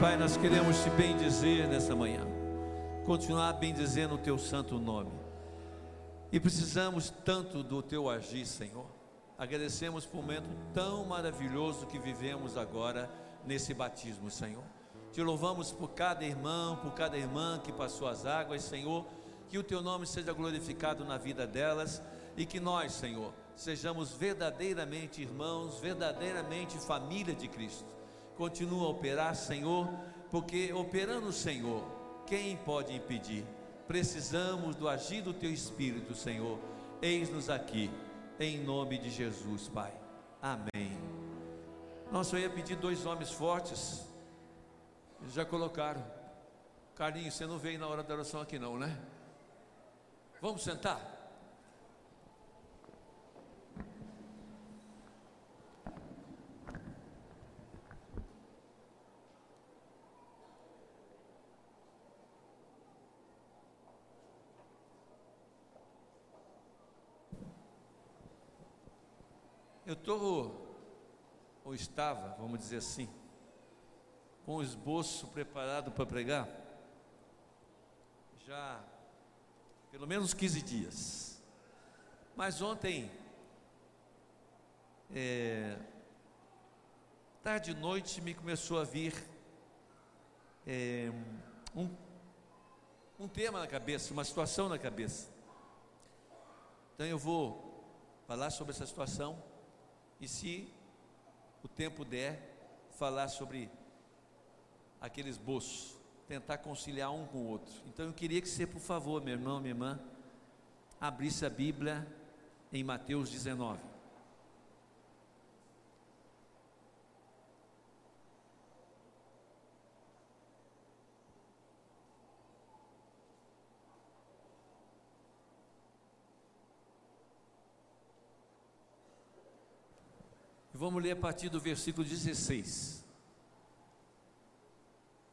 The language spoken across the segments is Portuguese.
Pai, nós queremos te bendizer nessa manhã, continuar bendizendo o teu santo nome. E precisamos tanto do teu agir, Senhor. Agradecemos por um momento tão maravilhoso que vivemos agora nesse batismo, Senhor. Te louvamos por cada irmão, por cada irmã que passou as águas, Senhor. Que o teu nome seja glorificado na vida delas e que nós, Senhor, sejamos verdadeiramente irmãos, verdadeiramente família de Cristo. Continua a operar, Senhor, porque operando o Senhor, quem pode impedir? Precisamos do agir do teu Espírito, Senhor. Eis-nos aqui, em nome de Jesus, Pai. Amém. Nossa, eu ia pedir dois homens fortes. Eles já colocaram. Carlinhos, você não veio na hora da oração aqui, não, né? Vamos sentar? Eu estou, ou estava, vamos dizer assim, com o esboço preparado para pregar, já pelo menos 15 dias. Mas ontem, é, tarde e noite, me começou a vir é, um, um tema na cabeça, uma situação na cabeça. Então eu vou falar sobre essa situação e se o tempo der, falar sobre aquele esboço, tentar conciliar um com o outro. Então eu queria que você, por favor, meu irmão, minha irmã, abrisse a Bíblia em Mateus 19. Vamos ler a partir do versículo 16.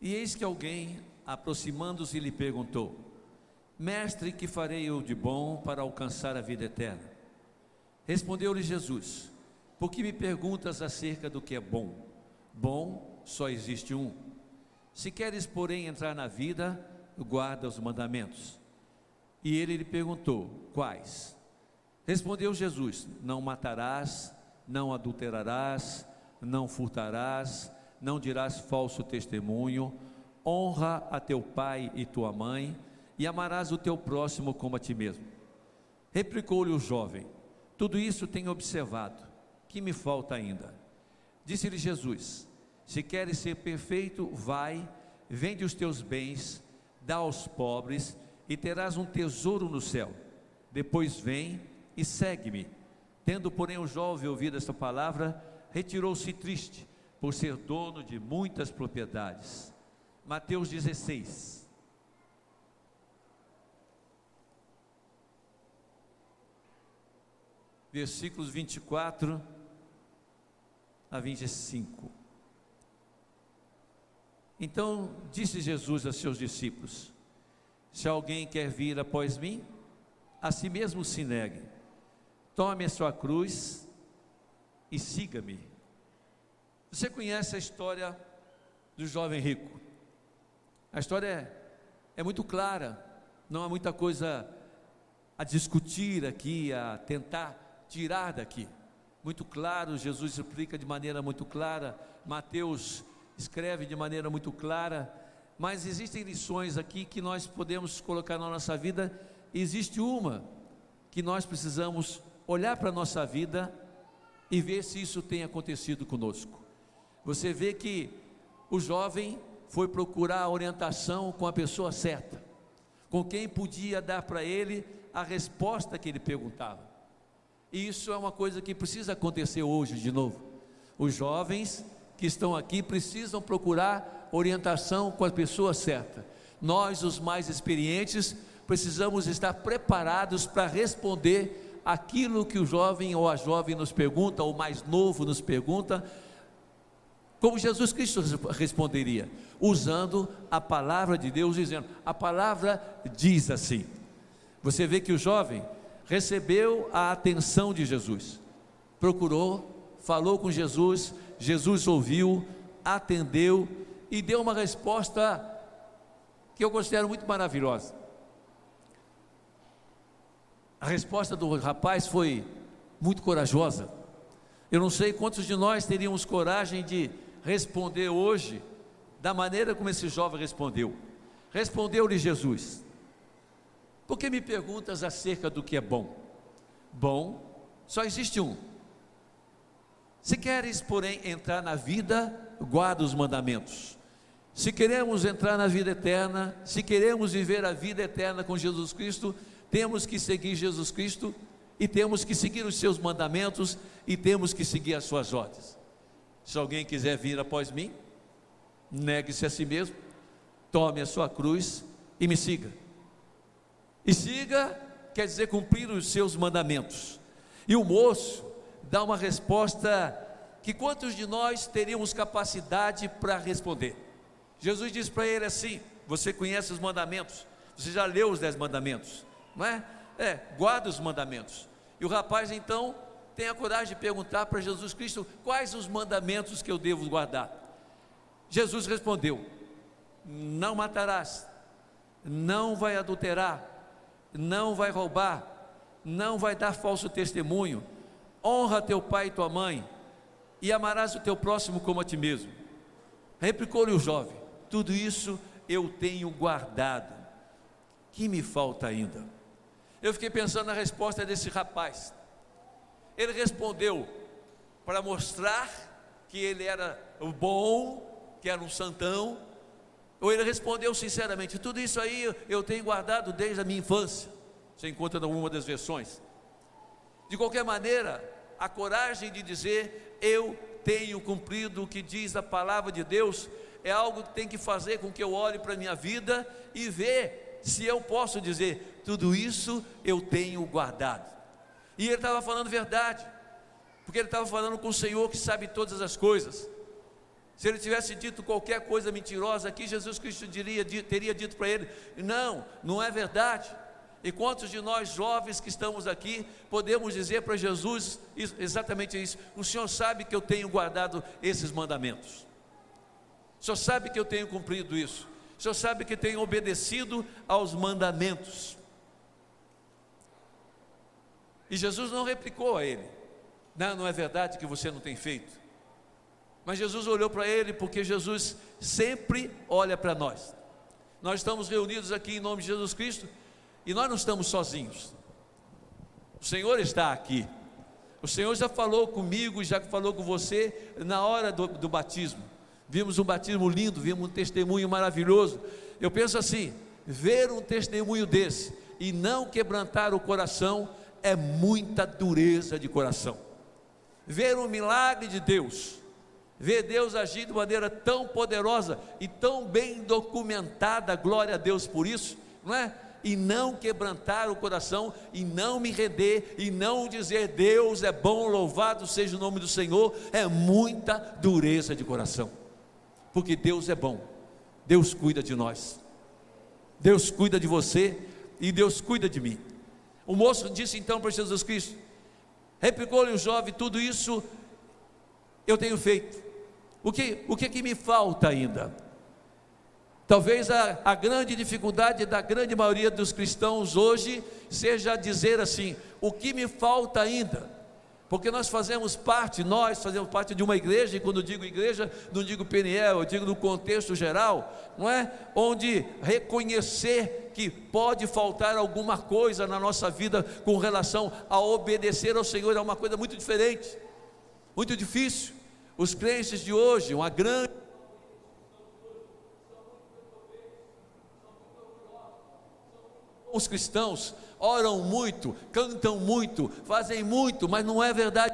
E eis que alguém, aproximando-se, lhe perguntou: Mestre, que farei eu de bom para alcançar a vida eterna? Respondeu-lhe Jesus: Por que me perguntas acerca do que é bom? Bom só existe um. Se queres, porém, entrar na vida, guarda os mandamentos. E ele lhe perguntou: Quais? Respondeu Jesus: Não matarás não adulterarás, não furtarás, não dirás falso testemunho, honra a teu pai e tua mãe, e amarás o teu próximo como a ti mesmo. Replicou-lhe o jovem: Tudo isso tenho observado, que me falta ainda? Disse-lhe Jesus: Se queres ser perfeito, vai, vende os teus bens, dá aos pobres, e terás um tesouro no céu. Depois vem e segue-me. Tendo, porém, o jovem ouvido esta palavra, retirou-se triste, por ser dono de muitas propriedades. Mateus 16. Versículos 24 a 25. Então disse Jesus a seus discípulos: Se alguém quer vir após mim, a si mesmo se negue tome a sua cruz e siga-me. Você conhece a história do jovem rico? A história é, é muito clara, não há muita coisa a discutir aqui, a tentar tirar daqui. Muito claro, Jesus explica de maneira muito clara, Mateus escreve de maneira muito clara, mas existem lições aqui que nós podemos colocar na nossa vida. Existe uma que nós precisamos olhar para a nossa vida e ver se isso tem acontecido conosco. Você vê que o jovem foi procurar a orientação com a pessoa certa, com quem podia dar para ele a resposta que ele perguntava. E isso é uma coisa que precisa acontecer hoje de novo. Os jovens que estão aqui precisam procurar orientação com a pessoa certa. Nós, os mais experientes, precisamos estar preparados para responder aquilo que o jovem ou a jovem nos pergunta, ou mais novo nos pergunta, como Jesus Cristo responderia, usando a palavra de Deus, dizendo: a palavra diz assim. Você vê que o jovem recebeu a atenção de Jesus, procurou, falou com Jesus, Jesus ouviu, atendeu e deu uma resposta que eu considero muito maravilhosa. A resposta do rapaz foi muito corajosa. Eu não sei quantos de nós teríamos coragem de responder hoje da maneira como esse jovem respondeu. Respondeu-lhe Jesus: Por que me perguntas acerca do que é bom? Bom, só existe um. Se queres, porém, entrar na vida, guarda os mandamentos. Se queremos entrar na vida eterna, se queremos viver a vida eterna com Jesus Cristo, temos que seguir Jesus Cristo e temos que seguir os seus mandamentos e temos que seguir as suas ordens. Se alguém quiser vir após mim, negue-se a si mesmo, tome a sua cruz e me siga. E siga quer dizer cumprir os seus mandamentos. E o moço dá uma resposta que quantos de nós teríamos capacidade para responder? Jesus diz para ele assim: Você conhece os mandamentos, você já leu os dez mandamentos, não é? É, guarda os mandamentos. E o rapaz então tem a coragem de perguntar para Jesus Cristo: Quais os mandamentos que eu devo guardar? Jesus respondeu: Não matarás, não vai adulterar, não vai roubar, não vai dar falso testemunho, honra teu pai e tua mãe, e amarás o teu próximo como a ti mesmo. Replicou-lhe o jovem: tudo isso eu tenho guardado. Que me falta ainda? Eu fiquei pensando na resposta desse rapaz. Ele respondeu para mostrar que ele era o bom, que era um santão, ou ele respondeu sinceramente: tudo isso aí eu tenho guardado desde a minha infância. Você encontra em alguma das versões. De qualquer maneira, a coragem de dizer eu tenho cumprido o que diz a palavra de Deus é algo que tem que fazer com que eu olhe para a minha vida e ver se eu posso dizer, tudo isso eu tenho guardado. E ele estava falando verdade, porque ele estava falando com o Senhor que sabe todas as coisas. Se ele tivesse dito qualquer coisa mentirosa aqui, Jesus Cristo diria, teria dito para ele: Não, não é verdade. E quantos de nós jovens que estamos aqui podemos dizer para Jesus exatamente isso? O Senhor sabe que eu tenho guardado esses mandamentos. O Senhor sabe que eu tenho cumprido isso. O Senhor sabe que tenho obedecido aos mandamentos. E Jesus não replicou a ele: Não, não é verdade que você não tem feito. Mas Jesus olhou para ele porque Jesus sempre olha para nós. Nós estamos reunidos aqui em nome de Jesus Cristo e nós não estamos sozinhos. O Senhor está aqui. O Senhor já falou comigo, já falou com você na hora do, do batismo vimos um batismo lindo, vimos um testemunho maravilhoso. Eu penso assim: ver um testemunho desse e não quebrantar o coração é muita dureza de coração. Ver um milagre de Deus, ver Deus agir de maneira tão poderosa e tão bem documentada, glória a Deus por isso, não é? E não quebrantar o coração, e não me render, e não dizer Deus é bom, louvado seja o nome do Senhor, é muita dureza de coração porque Deus é bom, Deus cuida de nós, Deus cuida de você e Deus cuida de mim. O moço disse então para Jesus Cristo: replicou-lhe o jovem, tudo isso eu tenho feito, o que, o que, que me falta ainda? Talvez a, a grande dificuldade da grande maioria dos cristãos hoje seja dizer assim: o que me falta ainda? Porque nós fazemos parte, nós fazemos parte de uma igreja, e quando digo igreja, não digo PNL, eu digo no contexto geral, não é? Onde reconhecer que pode faltar alguma coisa na nossa vida com relação a obedecer ao Senhor é uma coisa muito diferente, muito difícil. Os crentes de hoje, uma grande os cristãos oram muito, cantam muito, fazem muito, mas não é verdade.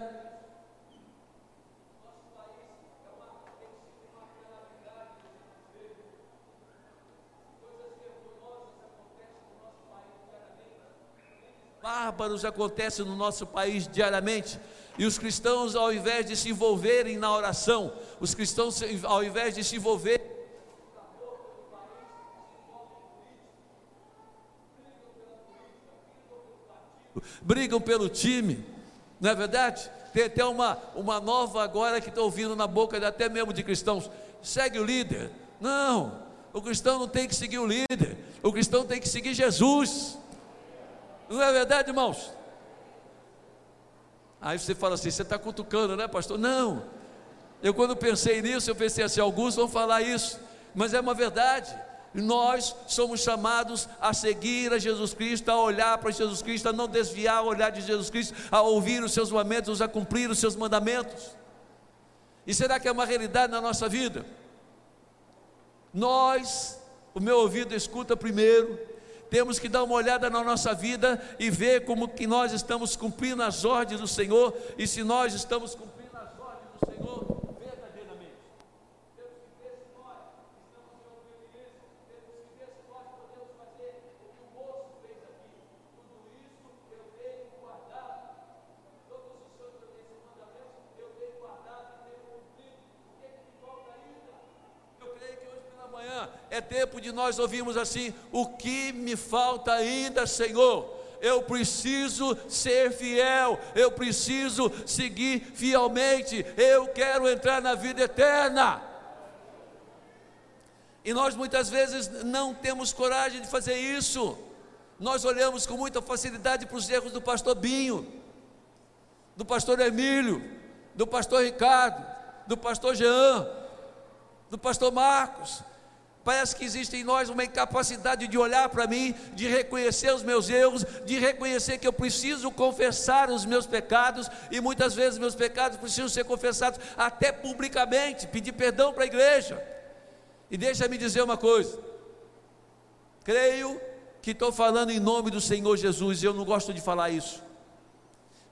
Bárbaros acontecem no nosso país diariamente. E os cristãos, ao invés de se envolverem na oração, os cristãos, ao invés de se envolverem brigam pelo time, não é verdade? Tem até uma, uma nova agora que estou ouvindo na boca até mesmo de cristãos. segue o líder. Não, o cristão não tem que seguir o líder, o cristão tem que seguir Jesus. Não é verdade, irmãos? Aí você fala assim: você está cutucando, né, pastor? Não. Eu, quando pensei nisso, eu pensei assim: alguns vão falar isso, mas é uma verdade. Nós somos chamados a seguir a Jesus Cristo, a olhar para Jesus Cristo, a não desviar o olhar de Jesus Cristo, a ouvir os seus mandamentos, a cumprir os seus mandamentos. E será que é uma realidade na nossa vida? Nós, o meu ouvido escuta primeiro, temos que dar uma olhada na nossa vida e ver como que nós estamos cumprindo as ordens do Senhor e se nós estamos cumprindo as ordens do Senhor verdadeiramente. Temos que ver se nós estamos em obediência, temos que ver se nós podemos fazer o que o moço fez aqui. Tudo isso eu tenho guardado. Todos os seus mandamentos eu tenho guardado e tenho cumprido. O que é que me falta ainda? Eu creio que hoje pela manhã é tempo de nós ouvirmos assim: o que me falta ainda, Senhor? Eu preciso ser fiel, eu preciso seguir fielmente, eu quero entrar na vida eterna. E nós muitas vezes não temos coragem de fazer isso. Nós olhamos com muita facilidade para os erros do pastor Binho, do pastor Emílio, do pastor Ricardo, do pastor Jean, do pastor Marcos, Parece que existe em nós uma incapacidade de olhar para mim, de reconhecer os meus erros, de reconhecer que eu preciso confessar os meus pecados, e muitas vezes meus pecados precisam ser confessados até publicamente, pedir perdão para a igreja. E deixa-me dizer uma coisa: creio que estou falando em nome do Senhor Jesus, e eu não gosto de falar isso.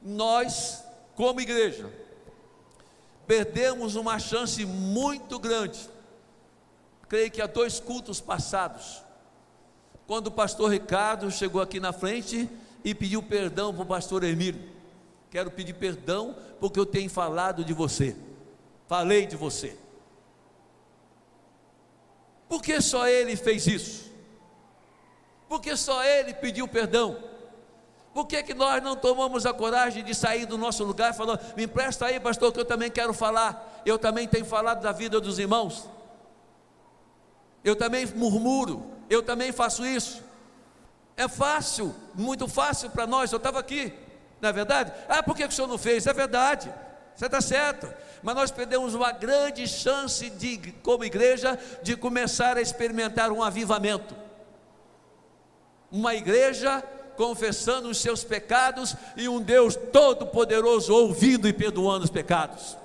Nós, como igreja, perdemos uma chance muito grande creio que há dois cultos passados, quando o pastor Ricardo chegou aqui na frente e pediu perdão para o pastor Emílio. Quero pedir perdão porque eu tenho falado de você, falei de você. Por que só ele fez isso? Por que só ele pediu perdão? Por que, que nós não tomamos a coragem de sair do nosso lugar falar, me empresta aí, pastor, que eu também quero falar, eu também tenho falado da vida dos irmãos eu também murmuro, eu também faço isso. É fácil, muito fácil para nós. Eu estava aqui, não é verdade? Ah, por que o senhor não fez? É verdade, você está certo. Mas nós perdemos uma grande chance de, como igreja, de começar a experimentar um avivamento. Uma igreja confessando os seus pecados e um Deus todo-poderoso ouvindo e perdoando os pecados.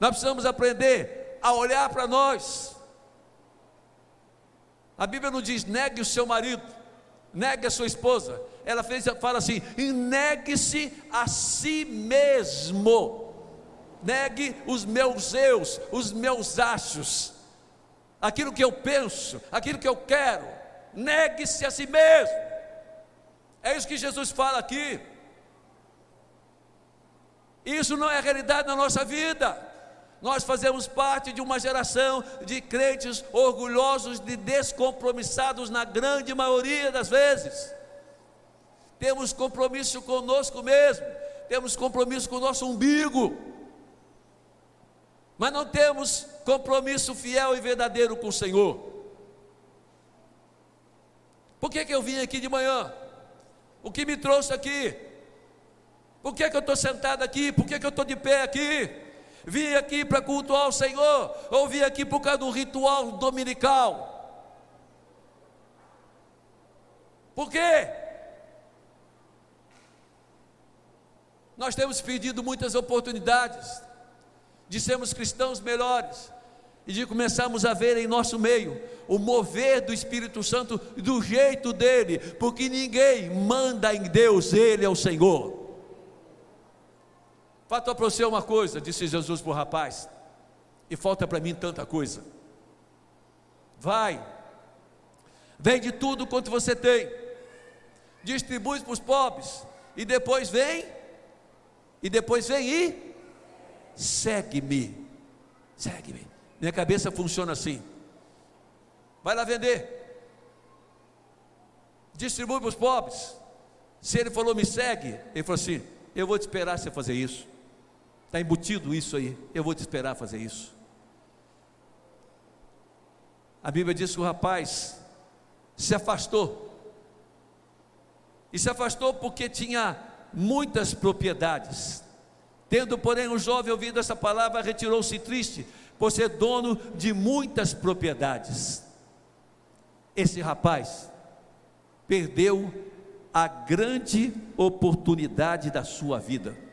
Nós precisamos aprender a olhar para nós a Bíblia não diz negue o seu marido, negue a sua esposa. Ela fez, fala assim: negue-se a si mesmo. Negue os meus eus, os meus achos, aquilo que eu penso, aquilo que eu quero. Negue-se a si mesmo. É isso que Jesus fala aqui. Isso não é realidade na nossa vida. Nós fazemos parte de uma geração de crentes orgulhosos, de descompromissados na grande maioria das vezes. Temos compromisso conosco mesmo, temos compromisso com o nosso umbigo, mas não temos compromisso fiel e verdadeiro com o Senhor. Por que, que eu vim aqui de manhã? O que me trouxe aqui? Por que, que eu estou sentado aqui? Por que, que eu estou de pé aqui? Vim aqui para cultuar o Senhor, ou vim aqui por causa do ritual dominical. Por quê? Nós temos perdido muitas oportunidades de sermos cristãos melhores e de começarmos a ver em nosso meio o mover do Espírito Santo do jeito dele, porque ninguém manda em Deus, ele é o Senhor. Falta para você uma coisa, disse Jesus para o rapaz, e falta para mim tanta coisa. Vai, vende tudo quanto você tem, distribui para os pobres, e depois vem, e depois vem e segue-me. Segue-me. Minha cabeça funciona assim. Vai lá vender. Distribui para os pobres. Se ele falou, me segue, ele falou assim: Eu vou te esperar você fazer isso. Está embutido isso aí. Eu vou te esperar fazer isso. A Bíblia diz que o rapaz se afastou. E se afastou porque tinha muitas propriedades. Tendo, porém, o jovem ouvido essa palavra, retirou-se triste, por ser dono de muitas propriedades. Esse rapaz perdeu a grande oportunidade da sua vida.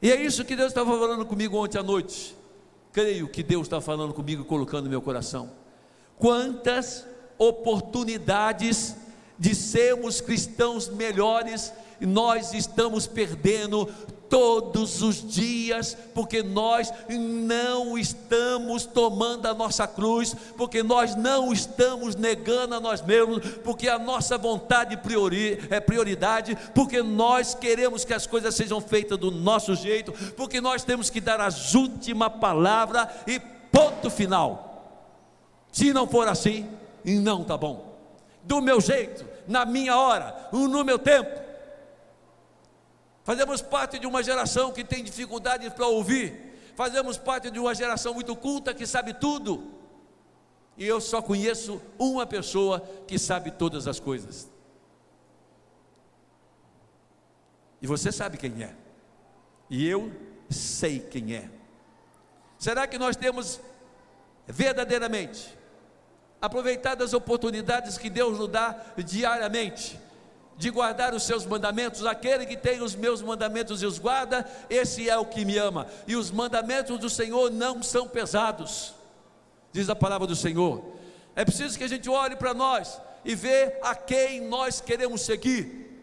E é isso que Deus estava falando comigo ontem à noite. Creio que Deus está falando comigo, colocando no meu coração. Quantas oportunidades de sermos cristãos melhores nós estamos perdendo todos os dias, porque nós não estamos tomando a nossa cruz, porque nós não estamos negando a nós mesmos, porque a nossa vontade priori, é prioridade, porque nós queremos que as coisas sejam feitas do nosso jeito, porque nós temos que dar as última palavra e ponto final. Se não for assim, não tá bom. Do meu jeito, na minha hora, no meu tempo Fazemos parte de uma geração que tem dificuldade para ouvir. Fazemos parte de uma geração muito culta que sabe tudo. E eu só conheço uma pessoa que sabe todas as coisas. E você sabe quem é. E eu sei quem é. Será que nós temos verdadeiramente aproveitado as oportunidades que Deus nos dá diariamente de guardar os seus mandamentos, aquele que tem os meus mandamentos e os guarda, esse é o que me ama, e os mandamentos do Senhor não são pesados, diz a palavra do Senhor. É preciso que a gente olhe para nós e vê a quem nós queremos seguir.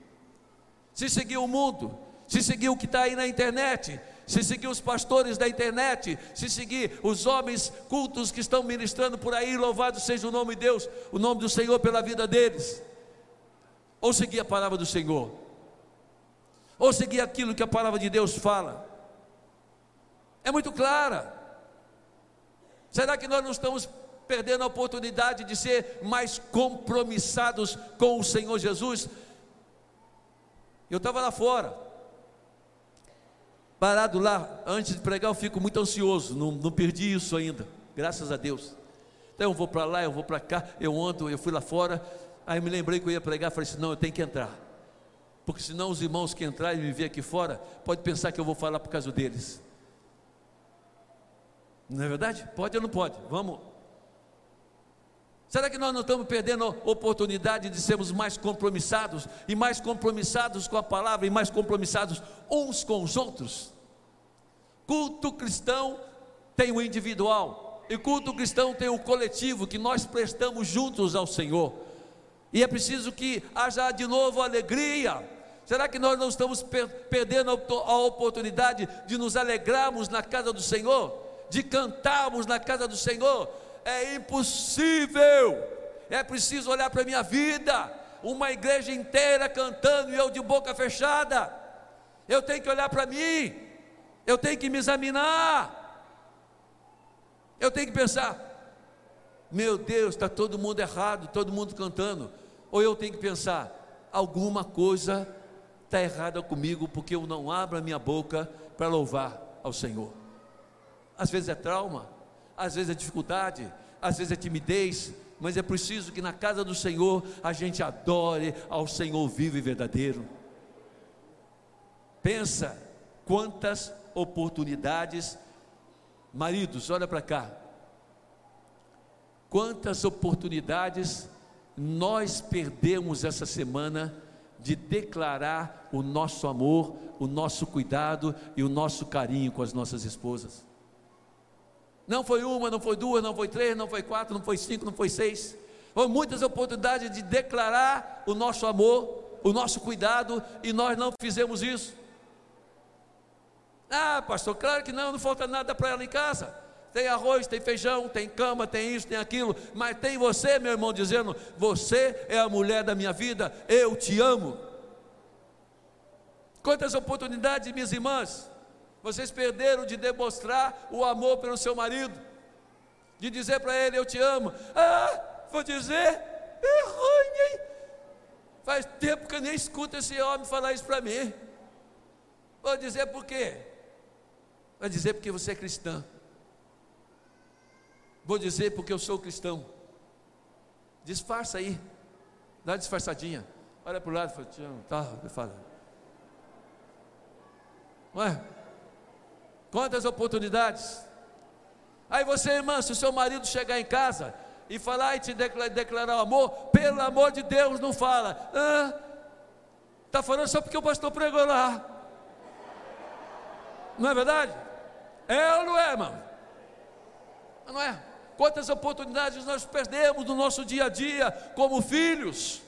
Se seguir o mundo, se seguir o que está aí na internet, se seguir os pastores da internet, se seguir os homens cultos que estão ministrando por aí, louvado seja o nome de Deus, o nome do Senhor pela vida deles ou seguir a palavra do Senhor, ou seguir aquilo que a palavra de Deus fala. É muito clara. Será que nós não estamos perdendo a oportunidade de ser mais compromissados com o Senhor Jesus? Eu estava lá fora, parado lá, antes de pregar, eu fico muito ansioso, não, não perdi isso ainda, graças a Deus. Então eu vou para lá, eu vou para cá, eu ando, eu fui lá fora, Aí me lembrei que eu ia pregar, falei assim: não, eu tenho que entrar. Porque senão os irmãos que entrarem e me ver aqui fora, pode pensar que eu vou falar por causa deles. Não é verdade? Pode ou não pode? Vamos. Será que nós não estamos perdendo a oportunidade de sermos mais compromissados e mais compromissados com a palavra e mais compromissados uns com os outros? Culto cristão tem o individual e culto cristão tem o coletivo que nós prestamos juntos ao Senhor. E é preciso que haja de novo alegria. Será que nós não estamos per perdendo a oportunidade de nos alegrarmos na casa do Senhor? De cantarmos na casa do Senhor? É impossível. É preciso olhar para a minha vida, uma igreja inteira cantando e eu de boca fechada. Eu tenho que olhar para mim, eu tenho que me examinar, eu tenho que pensar: meu Deus, está todo mundo errado, todo mundo cantando ou eu tenho que pensar, alguma coisa está errada comigo porque eu não abro a minha boca para louvar ao Senhor. Às vezes é trauma, às vezes é dificuldade, às vezes é timidez, mas é preciso que na casa do Senhor a gente adore ao Senhor vivo e verdadeiro. Pensa quantas oportunidades, maridos, olha para cá, quantas oportunidades nós perdemos essa semana de declarar o nosso amor, o nosso cuidado e o nosso carinho com as nossas esposas. Não foi uma, não foi duas, não foi três, não foi quatro, não foi cinco, não foi seis. Foram muitas oportunidades de declarar o nosso amor, o nosso cuidado, e nós não fizemos isso. Ah, pastor, claro que não, não falta nada para ela em casa tem arroz, tem feijão, tem cama, tem isso, tem aquilo, mas tem você, meu irmão, dizendo: Você é a mulher da minha vida, eu te amo. Quantas oportunidades, minhas irmãs, vocês perderam de demonstrar o amor pelo seu marido, de dizer para ele: Eu te amo. Ah, vou dizer, é ruim, hein? Faz tempo que eu nem escuto esse homem falar isso para mim. Vou dizer por quê? Vai dizer porque você é cristã. Vou dizer porque eu sou cristão. Disfarça aí. Dá uma disfarçadinha. Olha para o lado e fala, Tião, tá, fala. Ué? Quantas oportunidades? Aí você, irmã, se o seu marido chegar em casa e falar e te declarar, declarar o amor, pelo amor de Deus, não fala. Ah, falando só porque o pastor pregou lá. Não é verdade? É ou não é, irmão? Não é? Quantas oportunidades nós perdemos no nosso dia a dia como filhos?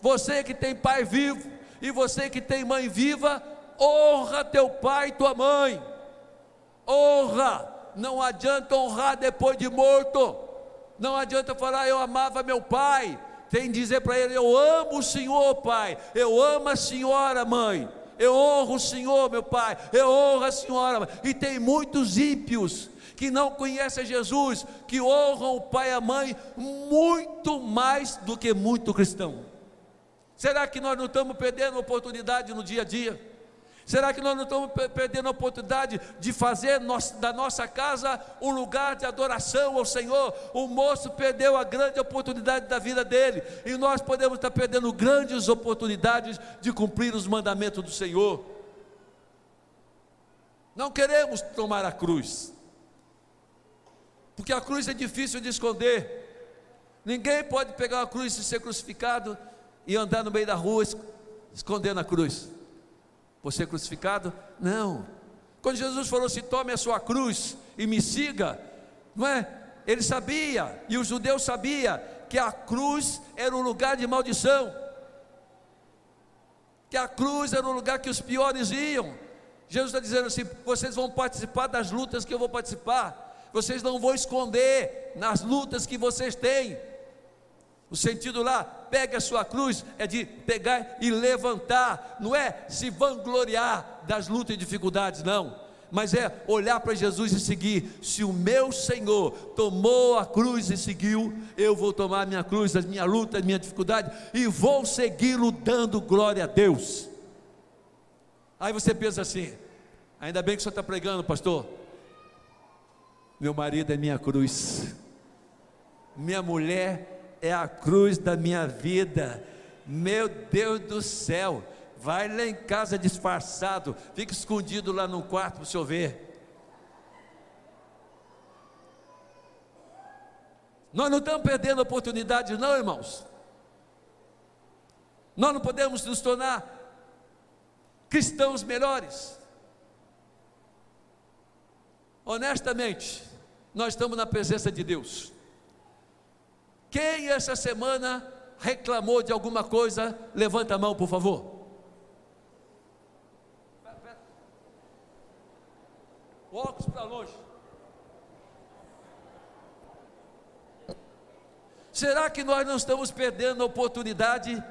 Você que tem pai vivo e você que tem mãe viva, honra teu pai e tua mãe. Honra. Não adianta honrar depois de morto. Não adianta falar eu amava meu pai. Tem que dizer para ele: Eu amo o Senhor, pai. Eu amo a senhora, mãe. Eu honro o Senhor, meu pai. Eu honro a senhora. E tem muitos ímpios que não conhecem Jesus, que honram o pai e a mãe muito mais do que muito cristão. Será que nós não estamos perdendo oportunidade no dia a dia? Será que nós não estamos perdendo a oportunidade de fazer da nossa casa um lugar de adoração ao Senhor? O moço perdeu a grande oportunidade da vida dele, e nós podemos estar perdendo grandes oportunidades de cumprir os mandamentos do Senhor. Não queremos tomar a cruz, porque a cruz é difícil de esconder. Ninguém pode pegar uma cruz e ser crucificado e andar no meio da rua escondendo a cruz você crucificado? Não. Quando Jesus falou assim: tome a sua cruz e me siga, não é? Ele sabia, e os judeus sabiam, que a cruz era um lugar de maldição, que a cruz era um lugar que os piores iam. Jesus está dizendo assim: vocês vão participar das lutas que eu vou participar, vocês não vão esconder nas lutas que vocês têm, o sentido lá, pegue a sua cruz, é de pegar e levantar, não é se vangloriar das lutas e dificuldades, não, mas é olhar para Jesus e seguir. Se o meu Senhor tomou a cruz e seguiu, eu vou tomar a minha cruz, as minhas lutas, a minha dificuldade e vou segui-lo dando glória a Deus. Aí você pensa assim: ainda bem que o senhor está pregando, pastor. Meu marido é minha cruz, minha mulher é a cruz da minha vida. Meu Deus do céu, vai lá em casa disfarçado, fica escondido lá no quarto para o senhor ver. Nós não estamos perdendo oportunidades, não, irmãos. Nós não podemos nos tornar cristãos melhores. Honestamente, nós estamos na presença de Deus. Quem essa semana reclamou de alguma coisa, levanta a mão, por favor. Óculos para longe. Será que nós não estamos perdendo a oportunidade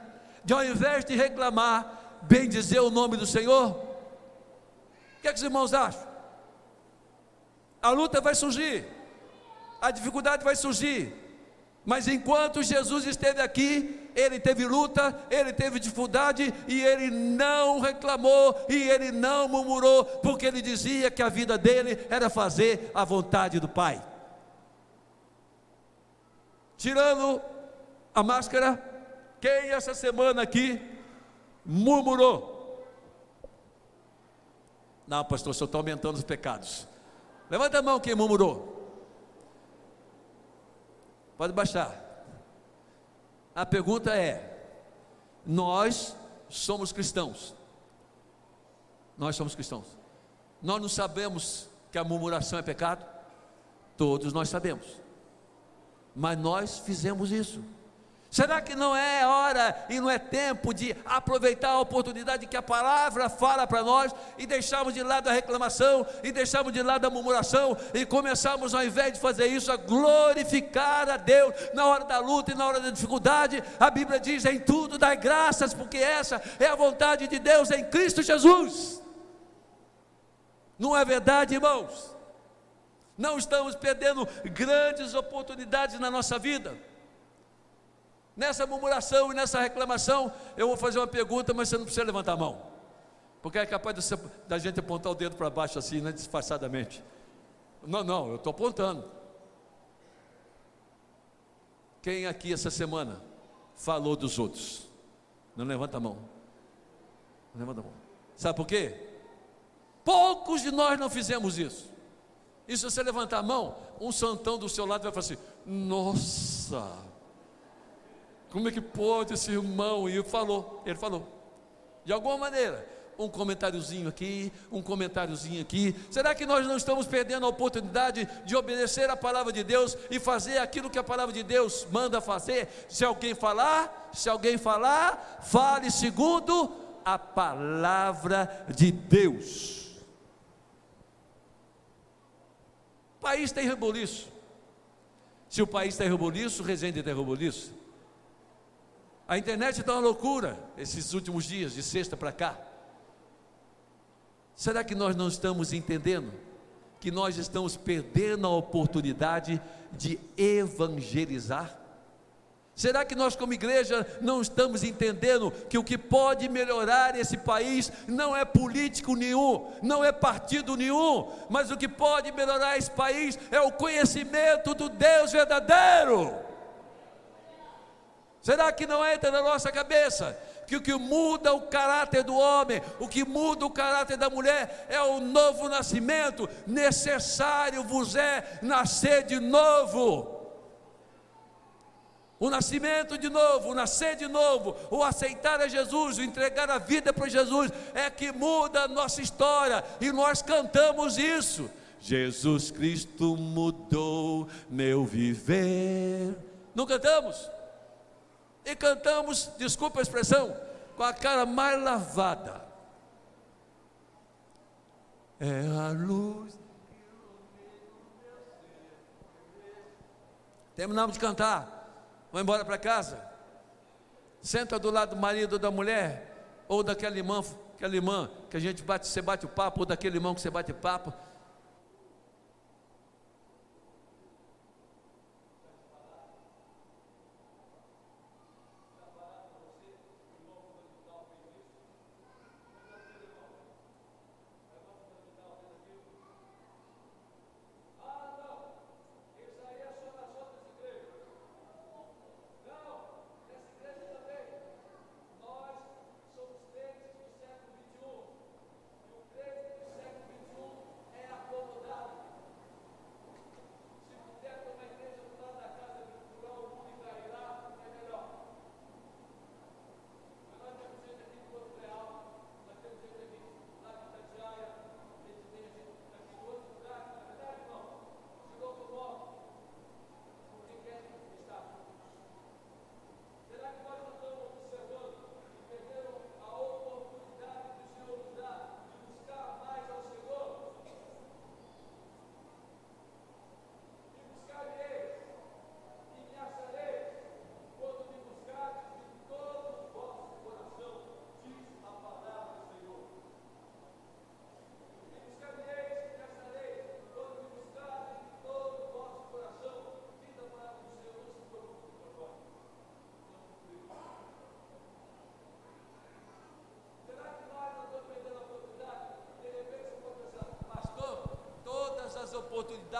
de, ao invés de reclamar, bem dizer o nome do Senhor? O que, é que os irmãos acham? A luta vai surgir, a dificuldade vai surgir, mas enquanto Jesus esteve aqui, ele teve luta, ele teve dificuldade e ele não reclamou e ele não murmurou, porque ele dizia que a vida dele era fazer a vontade do Pai. Tirando a máscara, quem essa semana aqui murmurou? Não, pastor, só está aumentando os pecados. Levanta a mão quem murmurou. Pode baixar. A pergunta é: nós somos cristãos. Nós somos cristãos. Nós não sabemos que a murmuração é pecado? Todos nós sabemos. Mas nós fizemos isso. Será que não é hora e não é tempo de aproveitar a oportunidade que a palavra fala para nós e deixarmos de lado a reclamação e deixarmos de lado a murmuração e começarmos, ao invés de fazer isso, a glorificar a Deus na hora da luta e na hora da dificuldade? A Bíblia diz: em tudo dai graças, porque essa é a vontade de Deus em Cristo Jesus. Não é verdade, irmãos? Não estamos perdendo grandes oportunidades na nossa vida Nessa murmuração e nessa reclamação, eu vou fazer uma pergunta, mas você não precisa levantar a mão, porque é capaz de da gente apontar o dedo para baixo assim, né, disfarçadamente. Não, não, eu estou apontando. Quem aqui essa semana falou dos outros? Não levanta a mão. Não levanta a mão. Sabe por quê? Poucos de nós não fizemos isso. E se você levantar a mão, um santão do seu lado vai falar assim: Nossa, como é que pode esse irmão? E ele falou, ele falou, de alguma maneira, um comentáriozinho aqui, um comentáriozinho aqui. Será que nós não estamos perdendo a oportunidade de obedecer a palavra de Deus e fazer aquilo que a palavra de Deus manda fazer? Se alguém falar, se alguém falar, fale segundo a palavra de Deus. O país tem reboliço. Se o país tem reboliço, Resende tem reboliço. A internet está uma loucura esses últimos dias, de sexta para cá. Será que nós não estamos entendendo que nós estamos perdendo a oportunidade de evangelizar? Será que nós, como igreja, não estamos entendendo que o que pode melhorar esse país não é político nenhum, não é partido nenhum, mas o que pode melhorar esse país é o conhecimento do Deus verdadeiro? Será que não entra na nossa cabeça que o que muda o caráter do homem, o que muda o caráter da mulher é o novo nascimento. Necessário vos é nascer de novo. O nascimento de novo, o nascer de novo, o aceitar a Jesus, o entregar a vida para Jesus, é que muda a nossa história e nós cantamos isso. Jesus Cristo mudou meu viver. Não cantamos? E cantamos, desculpa a expressão, com a cara mais lavada. É a luz. Terminamos de cantar. Vamos embora para casa. Senta do lado do marido ou da mulher, ou daquela irmã, aquela irmã que a gente bate, você bate o papo, ou daquele irmão que você bate papo.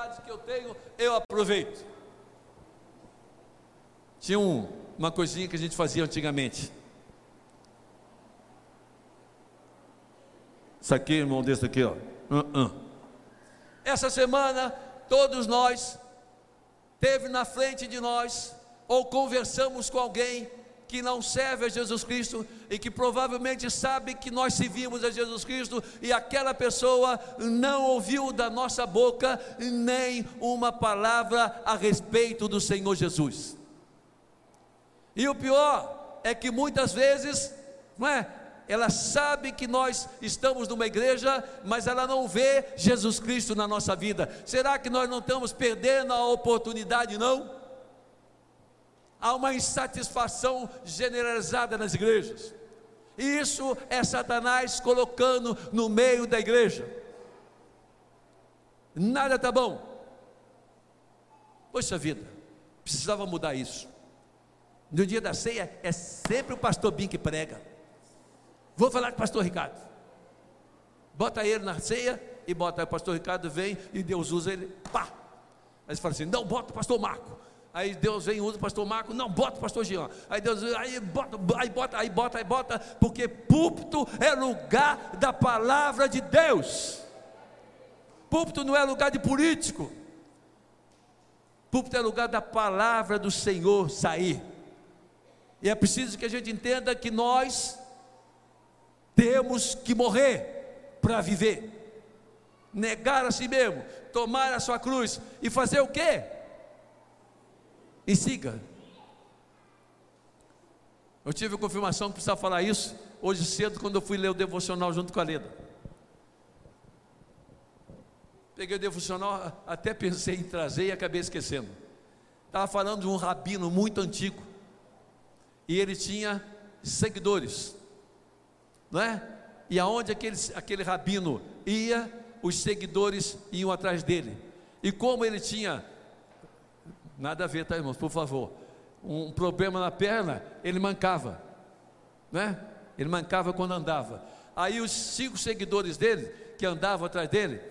Oportunidades que eu tenho, eu aproveito. Tinha um, uma coisinha que a gente fazia antigamente. Isso aqui, irmão, desse aqui, ó. Uh -uh. Essa semana, todos nós, teve na frente de nós, ou conversamos com alguém que não serve a Jesus Cristo e que provavelmente sabe que nós servimos a Jesus Cristo e aquela pessoa não ouviu da nossa boca nem uma palavra a respeito do Senhor Jesus. E o pior é que muitas vezes, não é? Ela sabe que nós estamos numa igreja, mas ela não vê Jesus Cristo na nossa vida. Será que nós não estamos perdendo a oportunidade, não? Há uma insatisfação generalizada nas igrejas. E isso é Satanás colocando no meio da igreja. Nada está bom. Poxa vida, precisava mudar isso. No dia da ceia é sempre o pastor Bim que prega. Vou falar com o pastor Ricardo. Bota ele na ceia e bota o pastor Ricardo vem e Deus usa ele, pá. Aí você fala assim: não, bota o pastor Marco. Aí Deus vem e usa o pastor Marco, não, bota o pastor Jean. Aí Deus aí bota, aí bota, aí bota, aí bota, porque púlpito é lugar da palavra de Deus. Púlpito não é lugar de político. Púlpito é lugar da palavra do Senhor sair. E é preciso que a gente entenda que nós temos que morrer para viver. Negar a si mesmo, tomar a sua cruz e fazer o quê? E siga. Eu tive confirmação que precisava falar isso hoje cedo, quando eu fui ler o devocional junto com a Leda. Peguei o devocional, até pensei em trazer e acabei esquecendo. Estava falando de um rabino muito antigo. E ele tinha seguidores. Não é? E aonde aquele, aquele rabino ia, os seguidores iam atrás dele. E como ele tinha Nada a ver, tá, irmãos? Por favor. Um problema na perna, ele mancava, né? Ele mancava quando andava. Aí os cinco seguidores dele, que andavam atrás dele,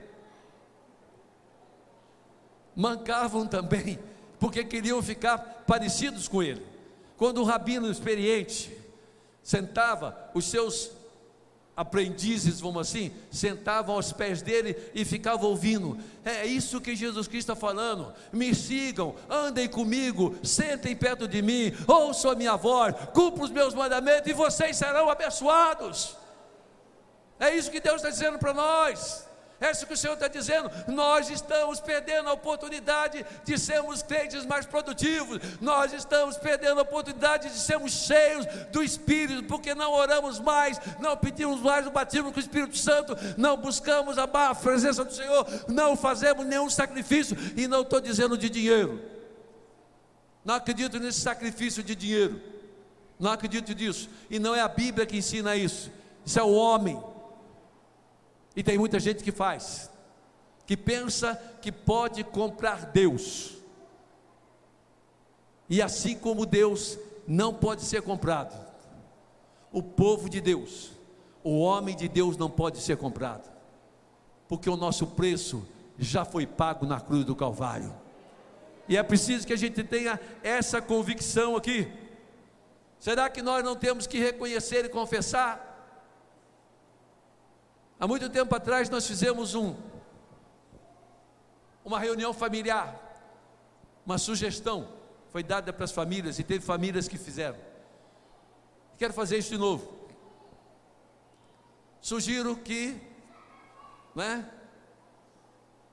mancavam também, porque queriam ficar parecidos com ele. Quando um rabino experiente sentava os seus aprendizes, vamos assim, sentavam aos pés dele e ficavam ouvindo. É isso que Jesus Cristo está falando. Me sigam, andem comigo, sentem perto de mim, ouçam a minha voz, cumpram os meus mandamentos e vocês serão abençoados. É isso que Deus está dizendo para nós. É isso que o Senhor está dizendo. Nós estamos perdendo a oportunidade de sermos crentes mais produtivos. Nós estamos perdendo a oportunidade de sermos cheios do Espírito, porque não oramos mais, não pedimos mais o batismo com o Espírito Santo, não buscamos a presença do Senhor, não fazemos nenhum sacrifício. E não estou dizendo de dinheiro. Não acredito nesse sacrifício de dinheiro. Não acredito nisso. E não é a Bíblia que ensina isso. Isso é o homem. E tem muita gente que faz, que pensa que pode comprar Deus. E assim como Deus não pode ser comprado, o povo de Deus, o homem de Deus não pode ser comprado, porque o nosso preço já foi pago na cruz do Calvário. E é preciso que a gente tenha essa convicção aqui. Será que nós não temos que reconhecer e confessar Há muito tempo atrás nós fizemos um uma reunião familiar, uma sugestão foi dada para as famílias e teve famílias que fizeram. Quero fazer isso de novo. Sugiro que, né,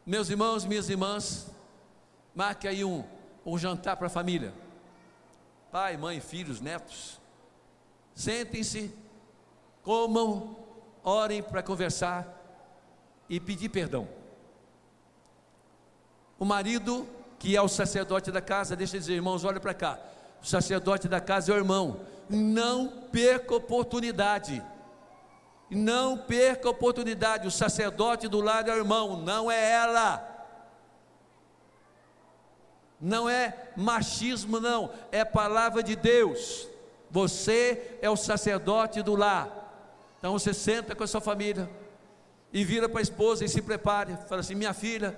meus irmãos, minhas irmãs, marque aí um, um jantar para a família. Pai, mãe, filhos, netos. Sentem-se, comam orem para conversar e pedir perdão. O marido, que é o sacerdote da casa, deixa eu dizer, irmãos, olha para cá. O sacerdote da casa é o irmão. Não perca oportunidade. Não perca oportunidade. O sacerdote do lado é o irmão, não é ela. Não é machismo, não. É palavra de Deus. Você é o sacerdote do lar. Então você senta com a sua família e vira para a esposa e se prepare. Fala assim: minha filha,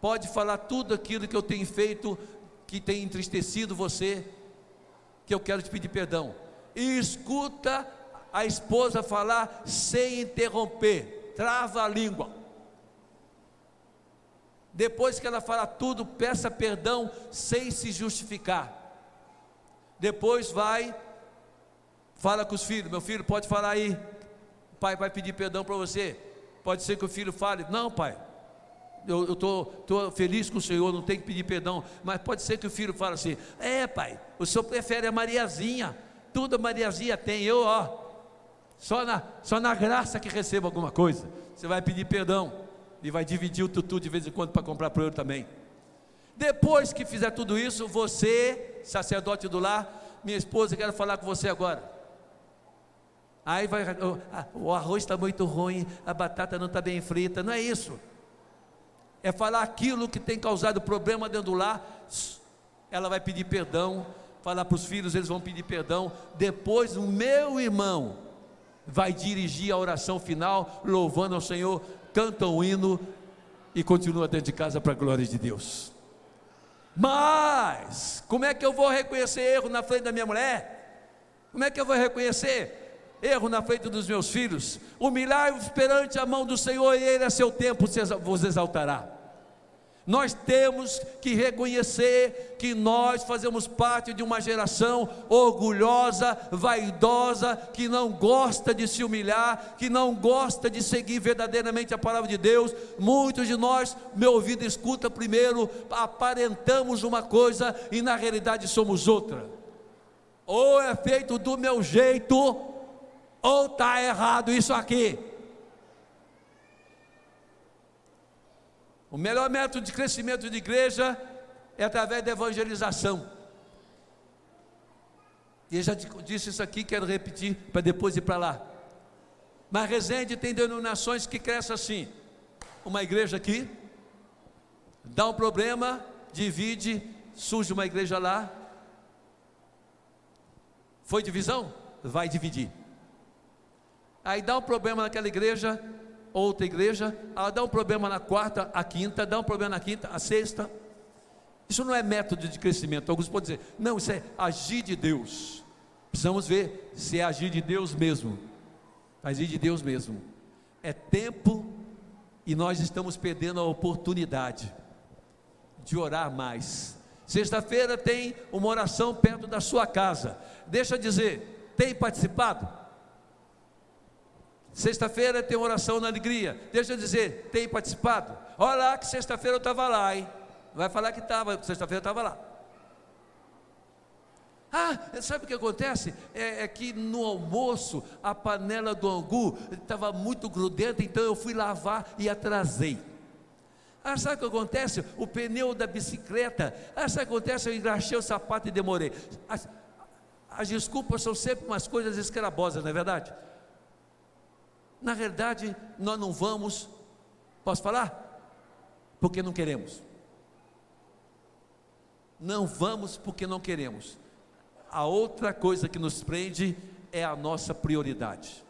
pode falar tudo aquilo que eu tenho feito que tem entristecido você, que eu quero te pedir perdão. E escuta a esposa falar sem interromper, trava a língua. Depois que ela fala tudo, peça perdão sem se justificar. Depois vai, fala com os filhos: meu filho, pode falar aí pai vai pedir perdão para você. Pode ser que o filho fale: Não, pai, eu estou feliz com o Senhor, não tenho que pedir perdão. Mas pode ser que o filho fale assim: É, pai, o senhor prefere a Mariazinha. Tudo a Mariazinha tem, eu, ó. Só na, só na graça que recebo alguma coisa. Você vai pedir perdão e vai dividir o tutu de vez em quando para comprar para eu também. Depois que fizer tudo isso, você, sacerdote do lar, minha esposa, quero falar com você agora. Aí vai, o arroz está muito ruim, a batata não está bem frita. Não é isso. É falar aquilo que tem causado problema dentro do lar. Ela vai pedir perdão, falar para os filhos, eles vão pedir perdão. Depois, o meu irmão vai dirigir a oração final, louvando ao Senhor, canta um hino e continua dentro de casa para a glória de Deus. Mas, como é que eu vou reconhecer erro na frente da minha mulher? Como é que eu vou reconhecer erro na frente dos meus filhos? Humilhar-vos perante a mão do Senhor e Ele a seu tempo vos exaltará. Nós temos que reconhecer que nós fazemos parte de uma geração orgulhosa, vaidosa, que não gosta de se humilhar, que não gosta de seguir verdadeiramente a palavra de Deus. Muitos de nós, meu ouvido escuta primeiro, aparentamos uma coisa e na realidade somos outra. Ou é feito do meu jeito, ou está errado isso aqui. O melhor método de crescimento de igreja é através da evangelização. E eu já disse isso aqui, quero repetir para depois ir para lá. Mas Resende tem denominações que crescem assim. Uma igreja aqui, dá um problema, divide, surge uma igreja lá. Foi divisão? Vai dividir. Aí dá um problema naquela igreja, outra igreja, ela dá um problema na quarta, a quinta, dá um problema na quinta, a sexta. Isso não é método de crescimento. Alguns podem dizer, não, isso é agir de Deus. Precisamos ver se é agir de Deus mesmo. Agir de Deus mesmo. É tempo e nós estamos perdendo a oportunidade de orar mais. Sexta-feira tem uma oração perto da sua casa. Deixa eu dizer, tem participado? Sexta-feira tem oração na alegria. Deixa eu dizer, tem participado? Olha lá que sexta-feira eu estava lá, hein? Vai falar que estava, sexta-feira eu estava lá. Ah, sabe o que acontece? É, é, que no almoço a panela do angu estava muito grudenta, então eu fui lavar e atrasei. Ah, sabe o que acontece? O pneu da bicicleta. Ah, sabe o que acontece? Eu engraxei o sapato e demorei. As, as desculpas são sempre umas coisas escarabosas, não é verdade? Na realidade, nós não vamos, posso falar? Porque não queremos. Não vamos porque não queremos. A outra coisa que nos prende é a nossa prioridade.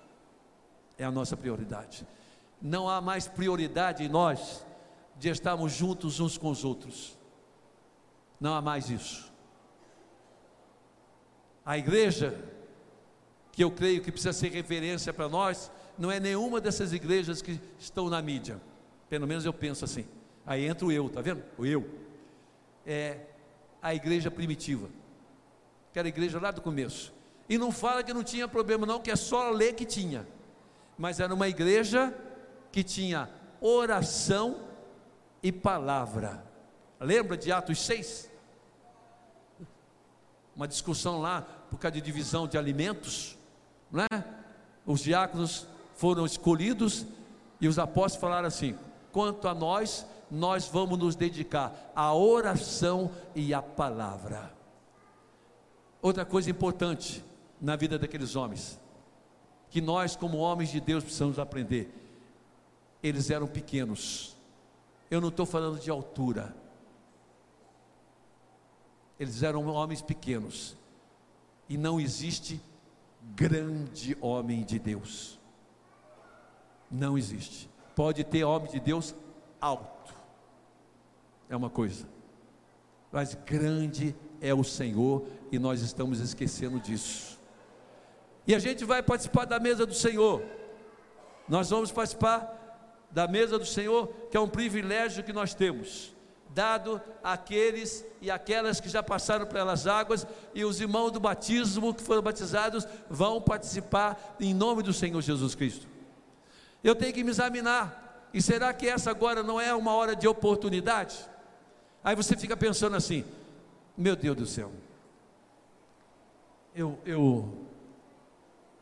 É a nossa prioridade. Não há mais prioridade em nós de estarmos juntos uns com os outros. Não há mais isso. A igreja, que eu creio que precisa ser referência para nós, não é nenhuma dessas igrejas que estão na mídia. Pelo menos eu penso assim. Aí entra o eu, tá vendo? O eu. É a igreja primitiva. Que era a igreja lá do começo. E não fala que não tinha problema, não, que é só ler que tinha. Mas era uma igreja que tinha oração e palavra. Lembra de Atos 6? Uma discussão lá por causa de divisão de alimentos, não é? Os diáconos foram escolhidos e os apóstolos falaram assim: quanto a nós, nós vamos nos dedicar à oração e à palavra. Outra coisa importante na vida daqueles homens, que nós, como homens de Deus, precisamos aprender: eles eram pequenos, eu não estou falando de altura, eles eram homens pequenos, e não existe grande homem de Deus. Não existe. Pode ter homem de Deus alto, é uma coisa, mas grande é o Senhor e nós estamos esquecendo disso. E a gente vai participar da mesa do Senhor, nós vamos participar da mesa do Senhor, que é um privilégio que nós temos, dado àqueles e aquelas que já passaram pelas águas, e os irmãos do batismo que foram batizados vão participar em nome do Senhor Jesus Cristo. Eu tenho que me examinar. E será que essa agora não é uma hora de oportunidade? Aí você fica pensando assim: meu Deus do céu, eu, eu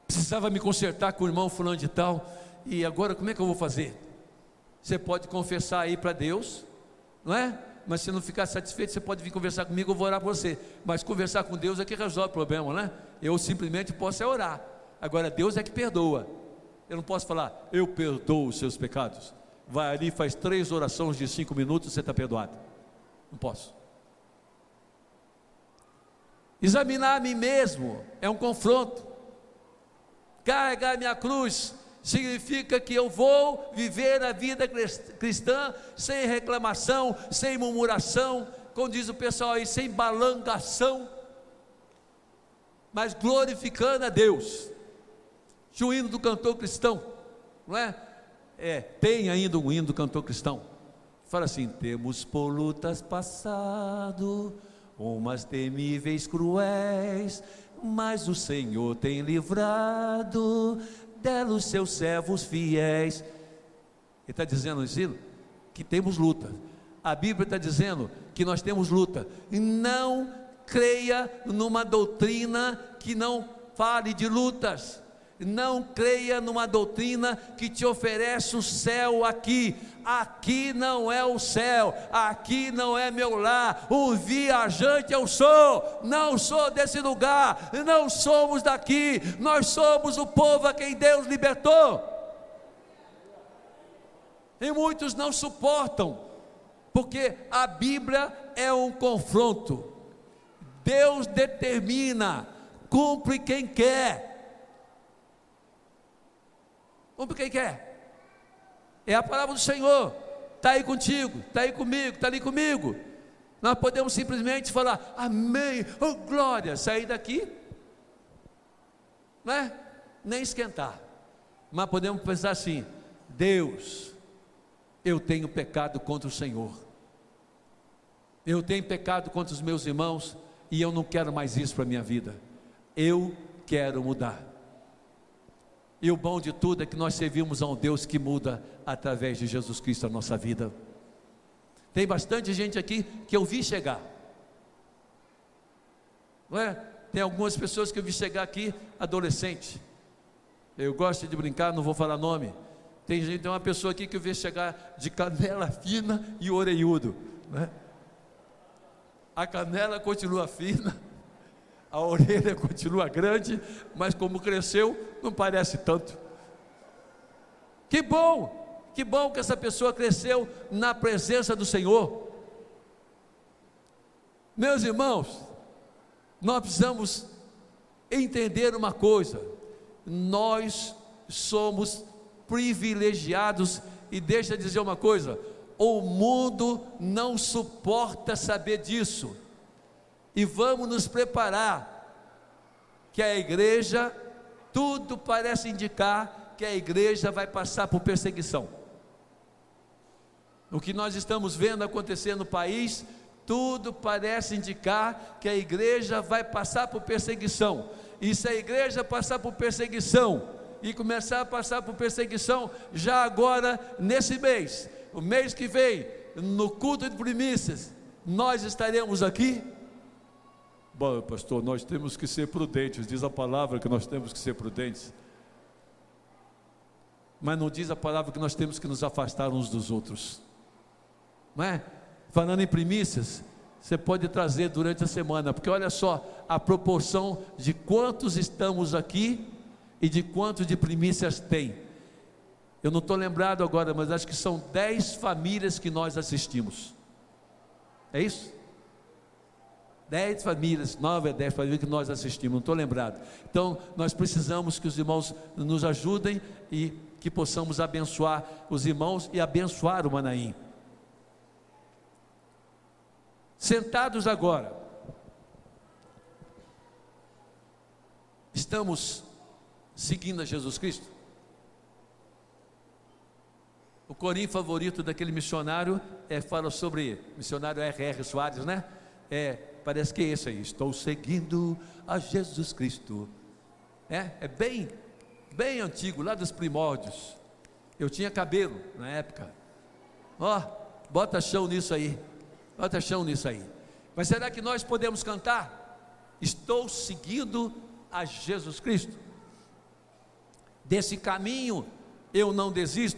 precisava me consertar com o irmão fulano de tal, e agora como é que eu vou fazer? Você pode confessar aí para Deus, não é? Mas se não ficar satisfeito, você pode vir conversar comigo, eu vou orar por você. Mas conversar com Deus é que resolve o problema, né? Eu simplesmente posso é orar. Agora Deus é que perdoa. Eu não posso falar, eu perdoo os seus pecados. Vai ali, faz três orações de cinco minutos, você está perdoado. Não posso. Examinar a mim mesmo é um confronto. Carregar minha cruz significa que eu vou viver a vida cristã sem reclamação, sem murmuração, como diz o pessoal aí, sem balangação, mas glorificando a Deus. Tinha o hino do cantor cristão, não é? É, tem ainda um hino do cantor cristão. Fala assim: temos por lutas passado, umas temíveis cruéis, mas o Senhor tem livrado delos seus servos fiéis. Ele está dizendo isso, que temos luta. A Bíblia está dizendo que nós temos luta. Não creia numa doutrina que não fale de lutas. Não creia numa doutrina que te oferece o céu aqui. Aqui não é o céu, aqui não é meu lar. Um viajante eu sou, não sou desse lugar, não somos daqui. Nós somos o povo a quem Deus libertou. E muitos não suportam, porque a Bíblia é um confronto. Deus determina, cumpre quem quer. Cumpre quem quer. É a palavra do Senhor. Está aí contigo, está aí comigo, está ali comigo. Nós podemos simplesmente falar, amém, oh glória, sair daqui, não é? Nem esquentar. Mas podemos pensar assim: Deus, eu tenho pecado contra o Senhor, eu tenho pecado contra os meus irmãos, e eu não quero mais isso para a minha vida. Eu quero mudar. E o bom de tudo é que nós servimos a um Deus que muda através de Jesus Cristo a nossa vida. Tem bastante gente aqui que eu vi chegar. Não é? Tem algumas pessoas que eu vi chegar aqui adolescente. Eu gosto de brincar, não vou falar nome. Tem gente, tem uma pessoa aqui que eu vi chegar de canela fina e orelhudo. Né? A canela continua fina, a orelha continua grande, mas como cresceu, não parece tanto. Que bom, que bom que essa pessoa cresceu na presença do Senhor. Meus irmãos, nós precisamos entender uma coisa: nós somos privilegiados, e deixa eu dizer uma coisa: o mundo não suporta saber disso e vamos nos preparar, que a igreja, tudo parece indicar que a igreja vai passar por perseguição. O que nós estamos vendo acontecer no país, tudo parece indicar que a igreja vai passar por perseguição. E se a igreja passar por perseguição e começar a passar por perseguição já agora nesse mês, o mês que vem, no culto de primícias, nós estaremos aqui Bom, pastor, nós temos que ser prudentes, diz a palavra que nós temos que ser prudentes. Mas não diz a palavra que nós temos que nos afastar uns dos outros. Não é? Falando em primícias, você pode trazer durante a semana, porque olha só a proporção de quantos estamos aqui e de quantos de primícias tem. Eu não estou lembrado agora, mas acho que são dez famílias que nós assistimos. É isso? Dez famílias, nove a dez famílias que nós assistimos, não estou lembrado. Então, nós precisamos que os irmãos nos ajudem e que possamos abençoar os irmãos e abençoar o Manaim. Sentados agora, estamos seguindo a Jesus Cristo? O corinho favorito daquele missionário é, fala sobre missionário R.R. Soares, né? É parece que é esse aí, estou seguindo a Jesus Cristo. É, é bem, bem antigo, lá dos primórdios. Eu tinha cabelo na época. Ó, oh, bota chão nisso aí. Bota chão nisso aí. Mas será que nós podemos cantar? Estou seguindo a Jesus Cristo. Desse caminho eu não desisto.